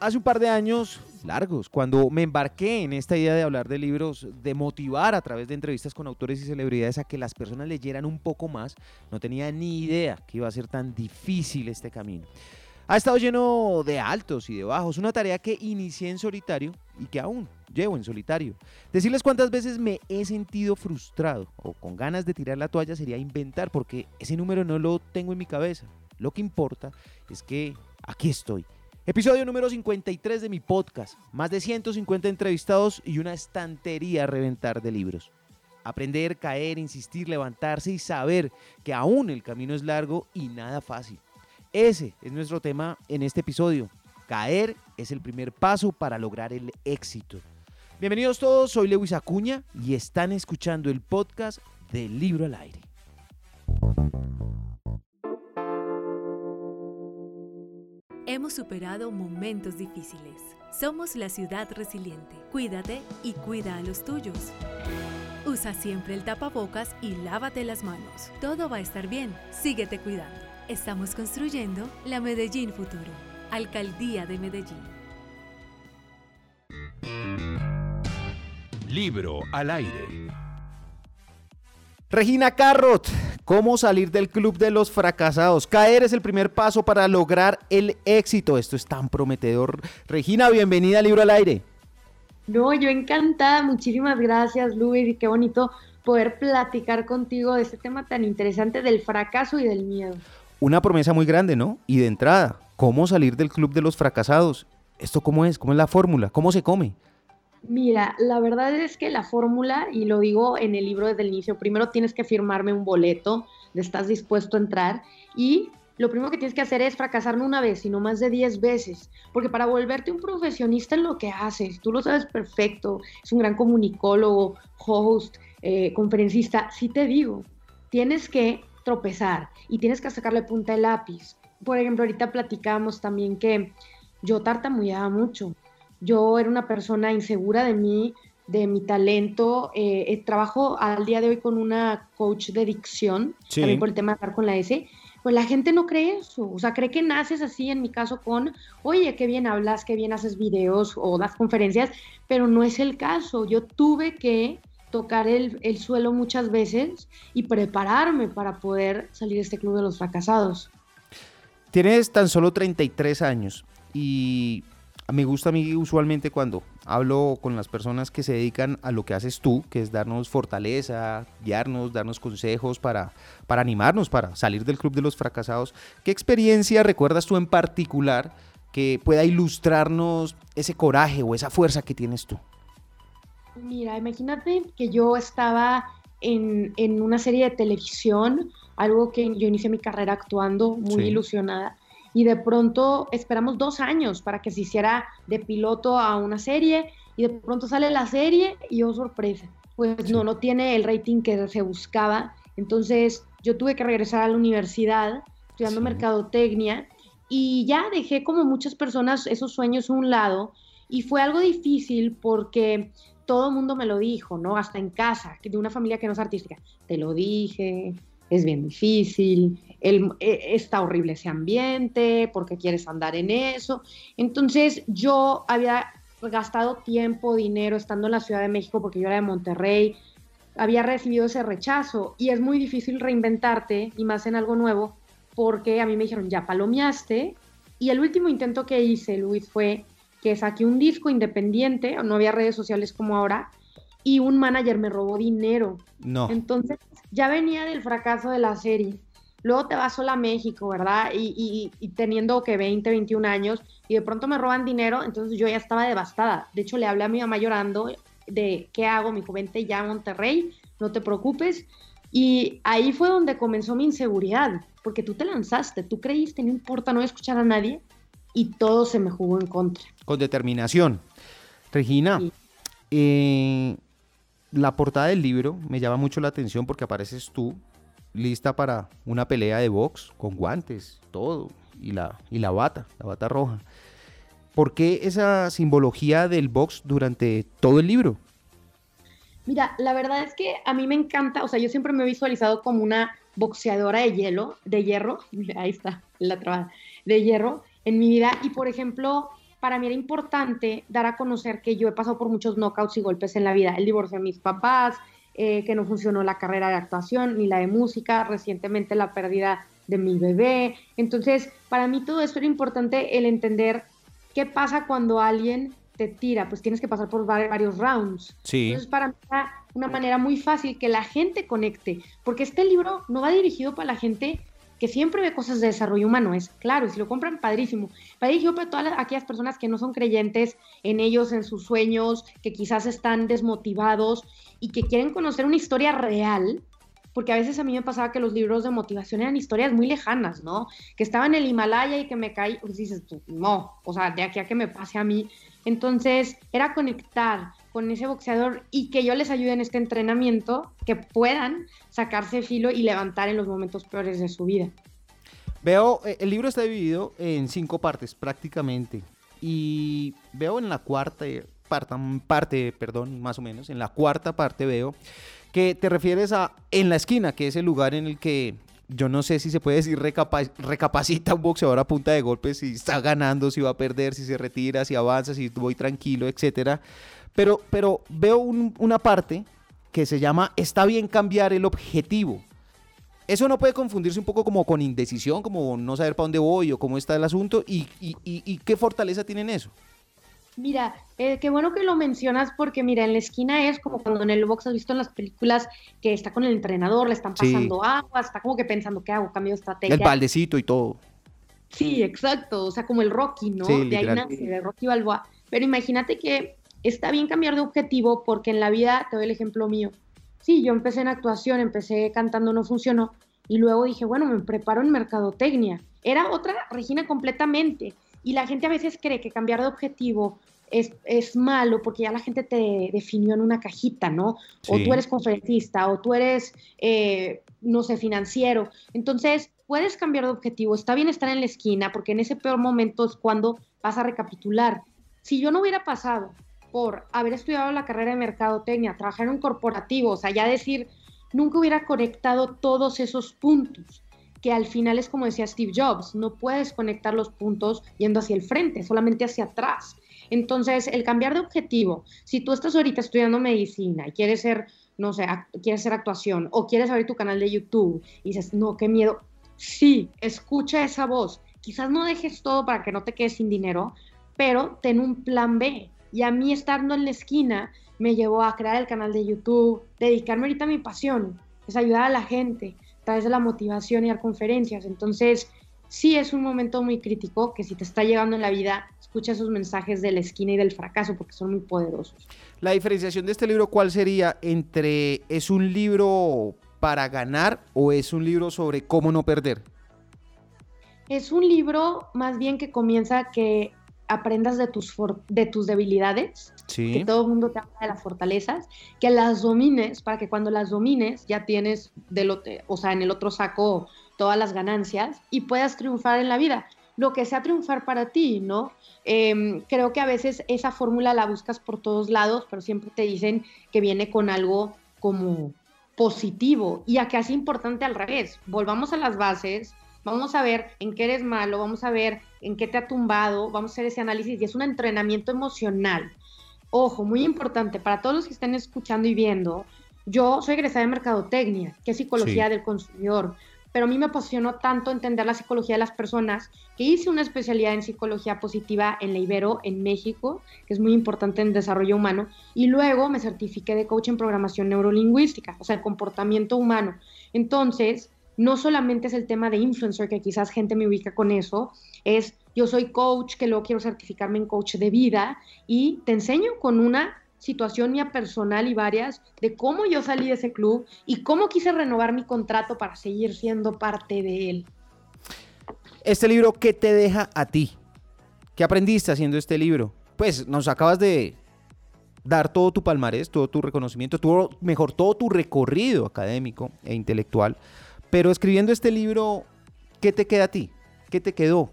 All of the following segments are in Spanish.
hace un par de años largos, cuando me embarqué en esta idea de hablar de libros, de motivar a través de entrevistas con autores y celebridades a que las personas leyeran un poco más, no tenía ni idea que iba a ser tan difícil este camino. Ha estado lleno de altos y de bajos, una tarea que inicié en solitario y que aún llevo en solitario. Decirles cuántas veces me he sentido frustrado o con ganas de tirar la toalla sería inventar porque ese número no lo tengo en mi cabeza. Lo que importa es que aquí estoy Episodio número 53 de mi podcast. Más de 150 entrevistados y una estantería a reventar de libros. Aprender, caer, insistir, levantarse y saber que aún el camino es largo y nada fácil. Ese es nuestro tema en este episodio. Caer es el primer paso para lograr el éxito. Bienvenidos todos, soy Lewis Acuña y están escuchando el podcast del libro al aire. Hemos superado momentos difíciles. Somos la ciudad resiliente. Cuídate y cuida a los tuyos. Usa siempre el tapabocas y lávate las manos. Todo va a estar bien. Síguete cuidando. Estamos construyendo la Medellín Futuro. Alcaldía de Medellín. Libro al aire. Regina Carrot, ¿cómo salir del club de los fracasados? Caer es el primer paso para lograr el éxito. Esto es tan prometedor. Regina, bienvenida al Libro al Aire. No, yo encantada. Muchísimas gracias, Luis. Y qué bonito poder platicar contigo de este tema tan interesante del fracaso y del miedo. Una promesa muy grande, ¿no? Y de entrada, ¿cómo salir del club de los fracasados? ¿Esto cómo es? ¿Cómo es la fórmula? ¿Cómo se come? Mira, la verdad es que la fórmula, y lo digo en el libro desde el inicio, primero tienes que firmarme un boleto de estás dispuesto a entrar y lo primero que tienes que hacer es fracasar no una vez, sino más de 10 veces, porque para volverte un profesionista en lo que haces, tú lo sabes perfecto, es un gran comunicólogo, host, eh, conferencista, sí te digo, tienes que tropezar y tienes que sacarle punta de lápiz. Por ejemplo, ahorita platicamos también que yo tartamudeaba mucho yo era una persona insegura de mí, de mi talento. Eh, eh, trabajo al día de hoy con una coach de dicción, también por el tema de hablar con la S. Pues la gente no cree eso, o sea, cree que naces así, en mi caso, con, oye, qué bien hablas, qué bien haces videos o das conferencias, pero no es el caso. Yo tuve que tocar el, el suelo muchas veces y prepararme para poder salir de este club de los fracasados. Tienes tan solo 33 años y me gusta a mí usualmente cuando hablo con las personas que se dedican a lo que haces tú, que es darnos fortaleza, guiarnos, darnos consejos para, para animarnos, para salir del club de los fracasados. ¿Qué experiencia recuerdas tú en particular que pueda ilustrarnos ese coraje o esa fuerza que tienes tú? Mira, imagínate que yo estaba en, una serie de televisión, algo que yo inicié mi carrera actuando, muy ilusionada y de pronto esperamos dos años para que se hiciera de piloto a una serie y de pronto sale la serie y oh sorpresa, pues no, no tiene el rating que se buscaba. Entonces yo tuve que regresar a la universidad estudiando mercadotecnia y ya dejé como muchas personas esos sueños a un lado y fue algo difícil porque todo el mundo me lo dijo, ¿no? Hasta en casa, de una familia que no es artística. Te lo dije, es bien difícil, el, e, está horrible ese ambiente, porque quieres andar en eso. Entonces yo había gastado tiempo, dinero estando en la Ciudad de México porque yo era de Monterrey, había recibido ese rechazo y es muy difícil reinventarte y más en algo nuevo porque a mí me dijeron, ya palomeaste y el último intento que hice, Luis, fue que saqué un disco independiente, no había redes sociales como ahora, y un manager me robó dinero. No. Entonces ya venía del fracaso de la serie luego te vas sola a México, ¿verdad? Y, teniendo que 20, 21 años, y de pronto me roban dinero, entonces yo ya estaba devastada. De hecho, le hablé a mi mamá llorando de qué hago, mi juventud ya a Monterrey, no te preocupes. Y ahí fue donde comenzó mi inseguridad, porque tú te lanzaste, tú creíste, no importa, no voy a escuchar a nadie, y todo se me jugó en contra. Con determinación. Regina, eh, la portada del libro me llama mucho la atención porque apareces tú lista para una pelea de box con guantes, todo, y la, y la bata, la bata roja. ¿Por qué esa simbología del box durante todo el libro? Mira, la verdad es que a mí me encanta, o sea, yo siempre me he visualizado como una boxeadora de hielo, de hierro, ahí está la traba, de hierro en mi vida. Y por ejemplo, para mí era importante dar a conocer que yo he pasado por muchos knockouts y golpes en la vida. El divorcio de mis papás, eh, que no funcionó la carrera de actuación ni la de música, recientemente la pérdida de mi bebé. Entonces, para mí todo esto era importante el entender qué pasa cuando alguien te tira, pues tienes que pasar por varios rounds. Sí. Entonces, para mí era una manera muy fácil que la gente conecte, porque este libro no va dirigido para la gente que siempre ve cosas de desarrollo humano, es claro, y si lo compran, padrísimo. Va dirigido para todas aquellas personas que no son creyentes en ellos, en sus sueños, que quizás están desmotivados y que quieren conocer una historia real, porque a veces a mí me pasaba que los libros de motivación eran historias muy lejanas, ¿no? Que estaba en el Himalaya y que me caí, pues dices tú, no, o sea, de aquí a que me pase a mí. Entonces, era conectar con ese boxeador y que yo les ayude en este entrenamiento, que puedan sacarse filo y levantar en los momentos peores de su vida. Veo, eh, el libro está dividido en cinco partes prácticamente y veo en la cuarta parte, parte, perdón, más o menos, en la cuarta parte veo que te refieres a en la esquina, que es el lugar en el que yo no sé si se puede decir recapacita un boxeador a punta de golpes, si está ganando, si va a perder, si se retira, si avanza, si voy tranquilo, etcétera. Pero, pero veo una parte que se llama está bien cambiar el objetivo. Eso no puede confundirse un poco como con indecisión, como no saber para dónde voy o cómo está el asunto y, y qué fortaleza tienen eso. Mira, eh, qué bueno que lo mencionas porque mira, en la esquina es como cuando en el box has visto en las películas que está con el entrenador, le están pasando agua, está como que pensando qué hago, cambio de estrategia. El baldecito y todo. Sí, exacto, o sea, como el Rocky, ¿no? de ahí nace, de Rocky Balboa. Pero imagínate que está bien cambiar de objetivo porque en la vida, te doy el ejemplo mío. Sí, yo empecé en actuación, empecé cantando, no funcionó, y luego dije, bueno, me preparo en mercadotecnia. Era otra Regina completamente. Y la gente a veces cree que cambiar de objetivo es, es, malo porque ya la gente te definió en una cajita, ¿no? O tú eres conferencista, o tú eres, eh, no sé, financiero. Entonces, puedes cambiar de objetivo. Está bien estar en la esquina porque en ese peor momento es cuando vas a recapitular. Si yo no hubiera pasado por haber estudiado la carrera de mercadotecnia, trabajar en corporativo, o sea, ya decir, nunca hubiera conectado todos esos puntos que al final es como decía Steve Jobs, no puedes conectar los puntos yendo hacia el frente, solamente hacia atrás. Entonces, el cambiar de objetivo, si tú estás ahorita estudiando medicina y quieres ser, no sé, quieres hacer actuación o quieres abrir tu canal de YouTube y dices, no, qué miedo, sí, escucha esa voz. Quizás no dejes todo para que no te quedes sin dinero, pero ten un plan B. Y a mí estando en la esquina me llevó a crear el canal de YouTube, dedicarme ahorita a mi pasión, es ayudar a la gente, través de la motivación y dar conferencias. Entonces, sí es un momento muy crítico que si te está llegando en la vida, escucha esos mensajes de la esquina y del fracaso porque son muy poderosos. La diferenciación de este libro, ¿cuál sería entre es un libro para ganar o es un libro sobre cómo no perder? Es un libro más bien que comienza que aprendas de tus, de tus debilidades, que todo el mundo te habla de las fortalezas, que las domines para que cuando las domines ya tienes del, o sea, en el otro saco todas las ganancias y puedas triunfar en la vida. Lo que sea triunfar para ti, ¿no? Em, creo que a veces esa fórmula la buscas por todos lados, pero siempre te dicen que viene con algo como positivo y acá es importante al revés. Volvamos a las bases, vamos a ver en qué eres malo, vamos a ver en qué te ha tumbado, vamos a hacer ese análisis y es un entrenamiento emocional. Ojo, muy importante para todos los que estén escuchando y viendo, yo soy egresada de Mercadotecnia, que es psicología del consumidor, pero a mí me apasionó tanto entender la psicología de las personas que hice una especialidad en psicología positiva en la Ibero, en México, que es muy importante en desarrollo humano, y luego me certifiqué de coach en programación neurolingüística, o sea, el comportamiento humano. Entonces, no solamente es el tema de influencer, que quizás gente me ubica con eso, es yo soy coach, que luego quiero certificarme en coach de vida y te enseño con una situación mía personal y varias de cómo yo salí de ese club y cómo quise renovar mi contrato para seguir siendo parte de él. Este libro, ¿qué te deja a ti? ¿Qué aprendiste haciendo este libro? Pues nos acabas de dar todo tu palmarés, todo tu reconocimiento, todo, mejor todo tu recorrido académico e intelectual pero escribiendo este libro, ¿qué te queda a ti? ¿Qué te quedó?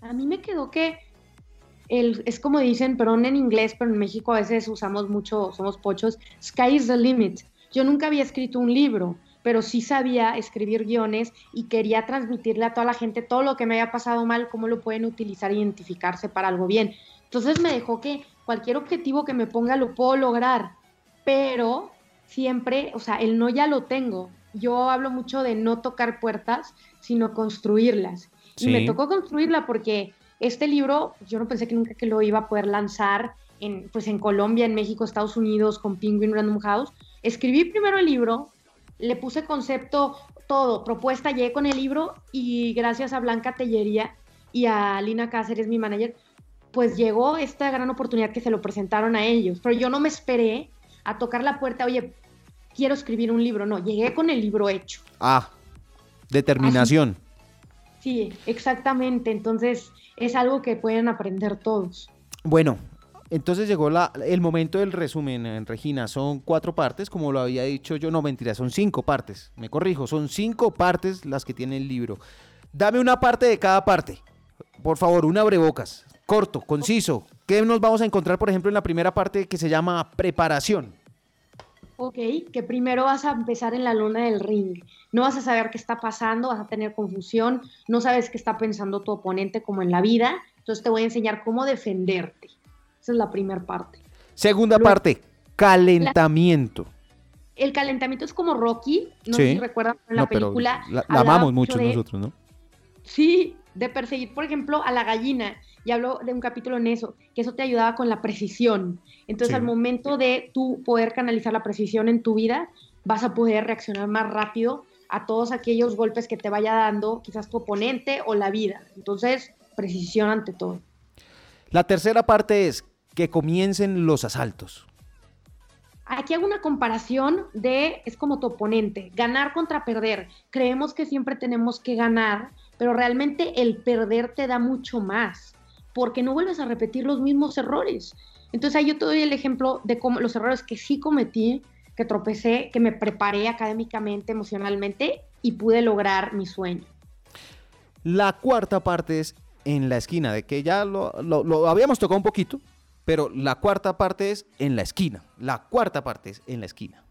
A mí me quedó que el, es como dicen, perdón en inglés, pero en México a veces usamos mucho, somos pochos, sky is the limit. Yo nunca había escrito un libro, pero sí sabía escribir guiones y quería transmitirle a toda la gente todo lo que me había pasado mal, cómo lo pueden utilizar e identificarse para algo bien. Entonces me dejó que cualquier objetivo que me ponga lo puedo lograr, pero siempre, o sea, el no ya lo tengo. Yo hablo mucho de no tocar puertas, sino construirlas. Y me tocó construirla porque este libro, yo no pensé que nunca que lo iba a poder lanzar en, pues en Colombia, en México, Estados Unidos, con Penguin Random House. Escribí primero el libro, le puse concepto, todo, propuesta, llegué con el libro y gracias a Blanca Tellería y a Lina Cáceres, mi manager, pues llegó esta gran oportunidad que se lo presentaron a ellos. Pero yo no me esperé a tocar la puerta, oye, quiero escribir un libro. No, llegué con el libro hecho. Ah, determinación. Sí, exactamente. Entonces es algo que pueden aprender todos. Bueno, entonces llegó la, el momento del resumen, eh, Regina. Son cuatro partes, como lo había dicho yo. No, mentira, son cinco partes. Me corrijo, son cinco partes las que tiene el libro. Dame una parte de cada parte. Por favor, una abrebocas. Corto, conciso. ¿Qué nos vamos a encontrar, por ejemplo, en la primera parte que se llama preparación? Ok, que primero vas a empezar en la luna del ring. No vas a saber qué está pasando, vas a tener confusión, no sabes qué está pensando tu oponente como en la vida. Entonces te voy a enseñar cómo defenderte. Esa es la primera parte. Segunda parte, calentamiento. el calentamiento es como Rocky, no sé si recuerdan la película. la, amamos mucho nosotros, ¿no? Sí, de perseguir, por ejemplo, a la gallina y hablo de un capítulo en eso, que eso te ayudaba con la precisión. Entonces, al momento de tú poder canalizar la precisión en tu vida, vas a poder reaccionar más rápido a todos aquellos golpes que te vaya dando quizás tu oponente o la vida. Entonces, precisión ante todo. La tercera parte es que comiencen los asaltos. Aquí hago una comparación de, es como tu oponente, ganar contra perder. Creemos que siempre tenemos que ganar, pero realmente el perder te da mucho más porque no vuelves a repetir los mismos errores. Entonces ahí yo te doy el ejemplo de cómo los errores que sí cometí, que tropecé, que me preparé académicamente, emocionalmente y pude lograr mi sueño. La cuarta parte es en la esquina, de que ya lo, lo habíamos tocado un poquito, pero la cuarta parte es en la esquina. La cuarta parte es en la esquina.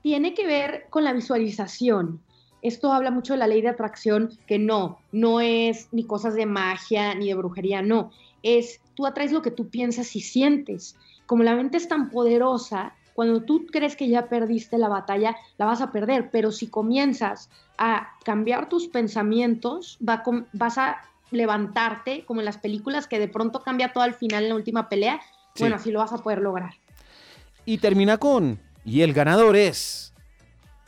Tiene que ver con la visualización esto habla mucho de la ley de atracción, que no, no es ni cosas de magia ni de brujería, no, es tú atraes lo que tú piensas y sientes. Como la mente es tan poderosa, cuando tú crees que ya perdiste la batalla, la vas a perder, pero si comienzas a cambiar tus pensamientos, va vas a levantarte, como en las películas, que de pronto cambia todo al final en la última pelea, bueno, así lo vas a poder lograr. Y termina con, y el ganador es...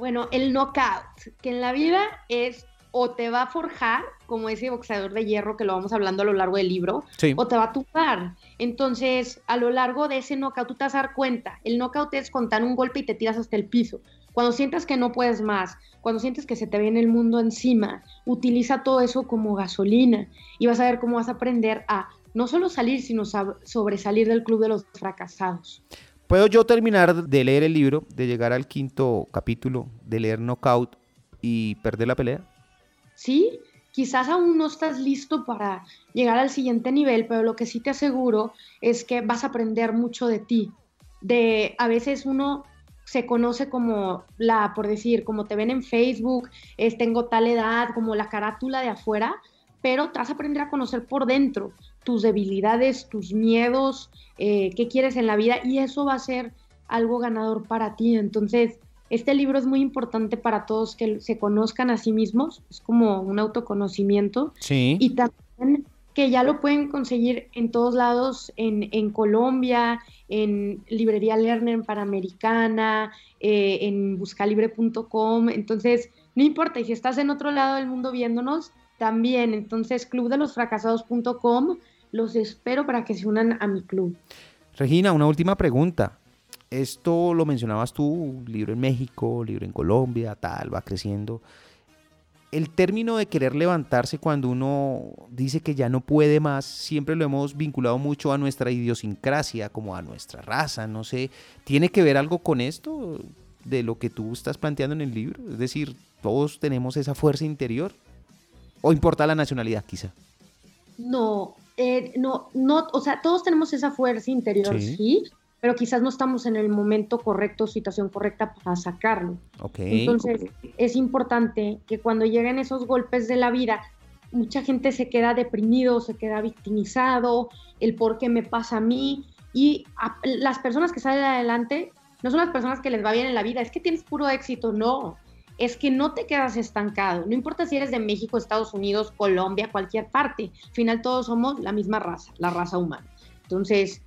Bueno, el knockout, que en la vida es o te va a forjar, como ese boxeador de hierro que lo vamos hablando a lo largo del libro, o te va a tumbar. Entonces, a lo largo de ese knockout, tú te vas a dar cuenta. El knockout es contar un golpe y te tiras hasta el piso. Cuando sientas que no puedes más, cuando sientes que se te viene el mundo encima, utiliza todo eso como gasolina y vas a ver cómo vas a aprender a no solo salir, sino sobresalir del club de los fracasados. ¿Puedo yo terminar de leer el libro, de llegar al quinto capítulo, de leer Knockout y perder la pelea? Sí, quizás aún no estás listo para llegar al siguiente nivel, pero lo que sí te aseguro es que vas a aprender mucho de ti. De a veces uno se conoce como la, por decir, como te ven en Facebook, es tengo tal edad, como la carátula de afuera, pero te vas a aprender a conocer por dentro tus debilidades, tus miedos, eh, qué quieres en la vida y eso va a ser algo ganador para ti. Entonces, este libro es muy importante para todos que se conozcan a sí mismos, es como un autoconocimiento. Sí. Y también que ya lo pueden conseguir en todos lados, en, en Colombia, en Librería Lerner Panamericana, eh, en buscalibre.com. Entonces, no importa, y si estás en otro lado del mundo viéndonos, también. Entonces, clubdelosfracasados.com, los espero para que se unan a mi club. Regina, una última pregunta. Esto lo mencionabas tú, libro en México, libro en Colombia, tal, va creciendo. El término de querer levantarse cuando uno dice que ya no puede más, siempre lo hemos vinculado mucho a nuestra idiosincrasia, como a nuestra raza, no sé. ¿Tiene que ver algo con esto de lo que tú estás planteando en el libro? Es decir, todos tenemos esa fuerza interior. ¿O importa la nacionalidad quizá? No, eh, no, no, o sea, todos tenemos esa fuerza interior, ¿Sí? pero quizás no estamos en el momento correcto, situación correcta para sacarlo. Entonces, es importante que cuando lleguen esos golpes de la vida, mucha gente se queda deprimido, se queda victimizado, el por qué me pasa a mí, y las personas que salen adelante no son las personas que les va bien en la vida, es que tienes puro éxito, no. Es que no te quedas estancado. No importa si eres de México, Estados Unidos, Colombia, cualquier parte. Al final todos somos la misma raza, la raza humana. Entonces,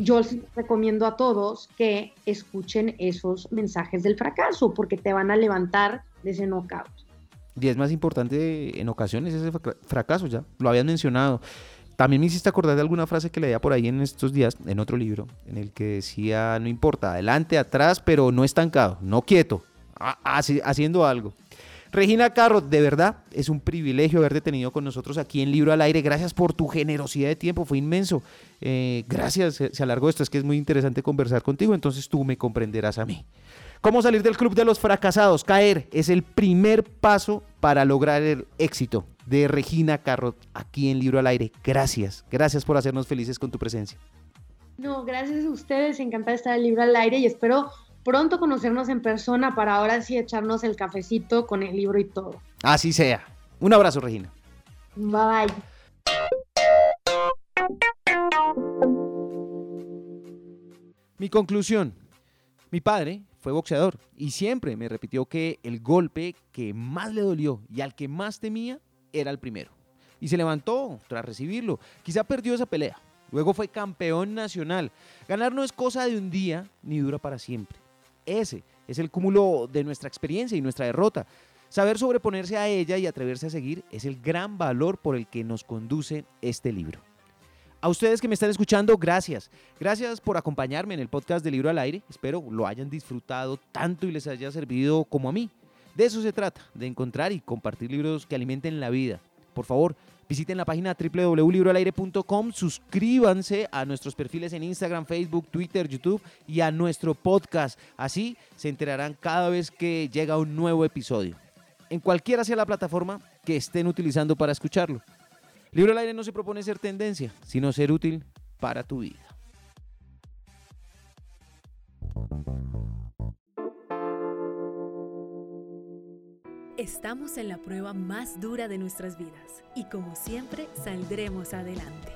yo les recomiendo a todos que escuchen esos mensajes del fracaso porque te van a levantar de ese knockout. Y es más importante en ocasiones ese fracaso, ya lo habían mencionado. También me hiciste acordar de alguna frase que leía por ahí en estos días, en otro libro, en el que decía, no importa, adelante, atrás, pero no estancado, no quieto, haciendo algo. Regina Carro, de verdad es un privilegio haberte tenido con nosotros aquí en Libro al Aire. Gracias por tu generosidad de tiempo, fue inmenso. Eh, gracias, se alargó esto, es que es muy interesante conversar contigo, entonces tú me comprenderás a mí. ¿Cómo salir del club de los fracasados? Caer es el primer paso para lograr el éxito de Regina Carro aquí en Libro al Aire. Gracias, gracias por hacernos felices con tu presencia. No, gracias a ustedes, encantada estar en Libro al Aire y espero pronto conocernos en persona para ahora sí echarnos el cafecito con el libro y todo. Así sea. Un abrazo, Regina. Bye. Mi conclusión. Mi padre fue boxeador y siempre me repitió que el golpe que más le dolió y al que más temía era el primero. Y se levantó tras recibirlo. Quizá perdió esa pelea. Luego fue campeón nacional. Ganar no es cosa de un día ni dura para siempre. Ese es el cúmulo de nuestra experiencia y nuestra derrota. Saber sobreponerse a ella y atreverse a seguir es el gran valor por el que nos conduce este libro. A ustedes que me están escuchando, gracias. Gracias por acompañarme en el podcast de Libro al Aire. Espero lo hayan disfrutado tanto y les haya servido como a mí. De eso se trata, de encontrar y compartir libros que alimenten la vida. Por favor, Visiten la página www.libroalaire.com, suscríbanse a nuestros perfiles en Instagram, Facebook, Twitter, YouTube y a nuestro podcast. Así se enterarán cada vez que llega un nuevo episodio. En cualquiera sea la plataforma que estén utilizando para escucharlo. Libro al aire no se propone ser tendencia, sino ser útil para tu vida. Estamos en la prueba más dura de nuestras vidas y como siempre saldremos adelante.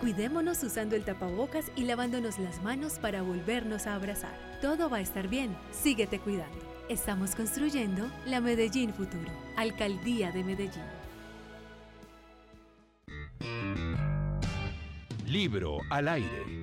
Cuidémonos usando el tapabocas y lavándonos las manos para volvernos a abrazar. Todo va a estar bien, síguete cuidando. Estamos construyendo la Medellín Futuro, Alcaldía de Medellín. Libro al aire.